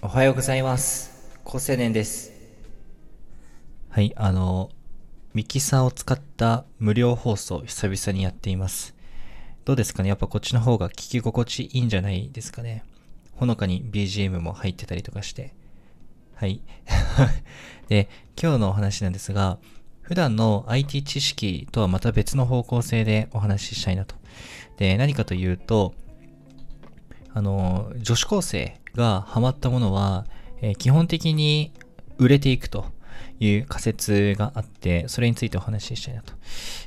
おはようございます。高青年です。はい、あの、ミキサーを使った無料放送、久々にやっています。どうですかね？やっぱこっちの方が聞き心地いいんじゃないですかね？ほのかに BGM も入ってたりとかして。はい。で、今日のお話なんですが、普段の IT 知識とはまた別の方向性でお話ししたいなと。で、何かというと、あの、女子高生がハマったものは、えー基本的に売れていくという仮説があって、それについてお話ししたいなと。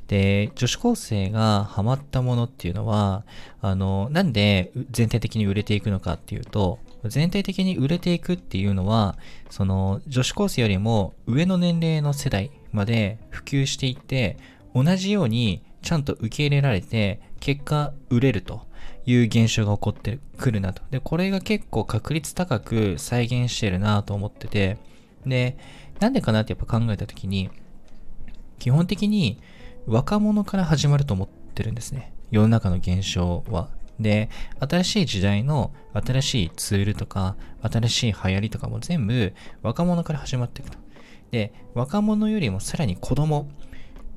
で、女子高生がハマったものっていうのは、あの、なんで全体的に売れていくのかっていうと、全体的に売れていくっていうのは、その女子高生よりも上の年齢の世代まで普及していって、同じようにちゃんと受け入れられて、結果売れるという現象が起こってくるなと。で、これが結構確率高く再現してるなと思ってて、で、なんでかなってやっぱ考えたときに、基本的に若者から始まると思ってるんですね。世の中の現象は。で、新しい時代の新しいツールとか、新しい流行りとかも全部若者から始まっていくと。で、若者よりもさらに子供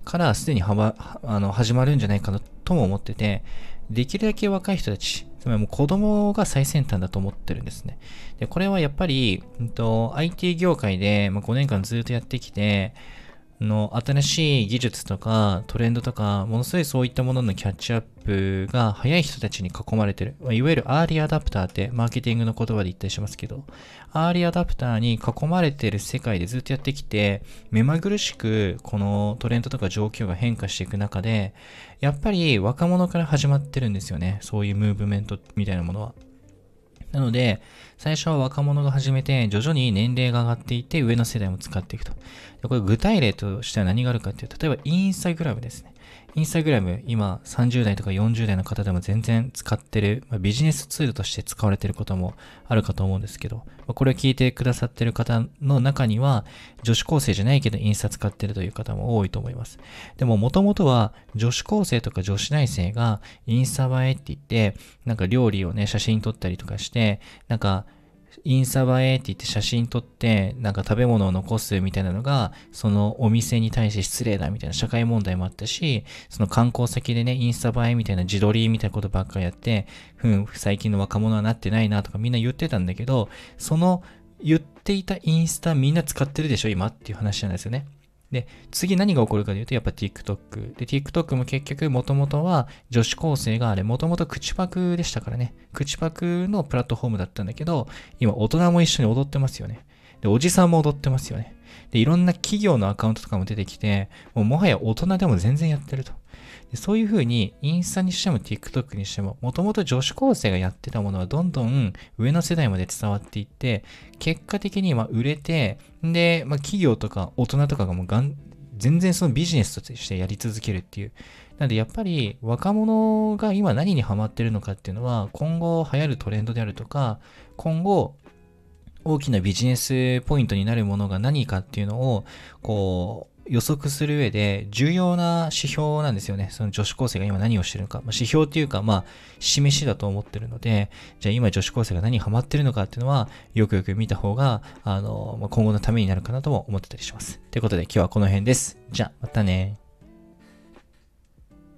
からすでにはまあの始まるんじゃないかなとも思ってて、できるだけ若い人たち、つまりもう子供が最先端だと思ってるんですね。で、これはやっぱり、うんと、IT 業界で、まあ、5年間ずっとやってきて、の新しい技術とかトレンドとか、ものすごいそういったもののキャッチアップが早い人たちに囲まれてる。いわゆるアーリーアダプターってマーケティングの言葉で言ったりしますけど、アーリーアダプターに囲まれてる世界でずっとやってきて、目まぐるしくこのトレンドとか状況が変化していく中で、やっぱり若者から始まってるんですよね。そういうムーブメントみたいなものは。なので、最初は若者が始めて、徐々に年齢が上がっていって、上の世代も使っていくと。でこれ具体例としては何があるかっていうと、例えばインスタグラムですね。インスタグラム、今30代とか40代の方でも全然使ってる、まあビジネスツールとして使われてることもあるかと思うんですけど、まあこれを聞いてくださってる方の中には、女子高生じゃないけどインスタ使ってるという方も多いと思います。でも元々は女子高生とか女子大生がインスタ映えって言って、なんか料理をね、写真撮ったりとかして、なんかインスタ映えって言って写真撮って、なんか食べ物を残すみたいなのが、そのお店に対して失礼だみたいな社会問題もあったし、その観光先でね、インスタ映えみたいな自撮りみたいなことばっかやって、ふん、最近の若者はなってないなとかみんな言ってたんだけど、その言っていたインスタみんな使ってるでしょ今っていう話なんですよね。で、次何が起こるかというと、やっぱ TikTok。で、TikTok も結局元々は女子高生があれ、元々口パクでしたからね。口パクのプラットフォームだったんだけど、今大人も一緒に踊ってますよね。で、おじさんも踊ってますよね。で、いろんな企業のアカウントとかも出てきて、もうもはや大人でも全然やってると。でそういう風に、インスタにしても TikTok にしても、もともと女子高生がやってたものはどんどん上の世代まで伝わっていって、結果的にま売れて、で、まあ企業とか大人とかがもうがん全然そのビジネスとしてやり続けるっていう。なんでやっぱり若者が今何にハマってるのかっていうのは、今後流行るトレンドであるとか、今後大きなビジネスポイントになるものが何かっていうのを、こう、予測する上で重要な指標なんですよね。その女子高生が今何をしてるのか。まあ、指標っていうか、まあ、示しだと思ってるので、じゃあ今女子高生が何ハマってるのかっていうのは、よくよく見た方が、あの、まあ、今後のためになるかなとも思ってたりします。ということで今日はこの辺です。じゃあ、またね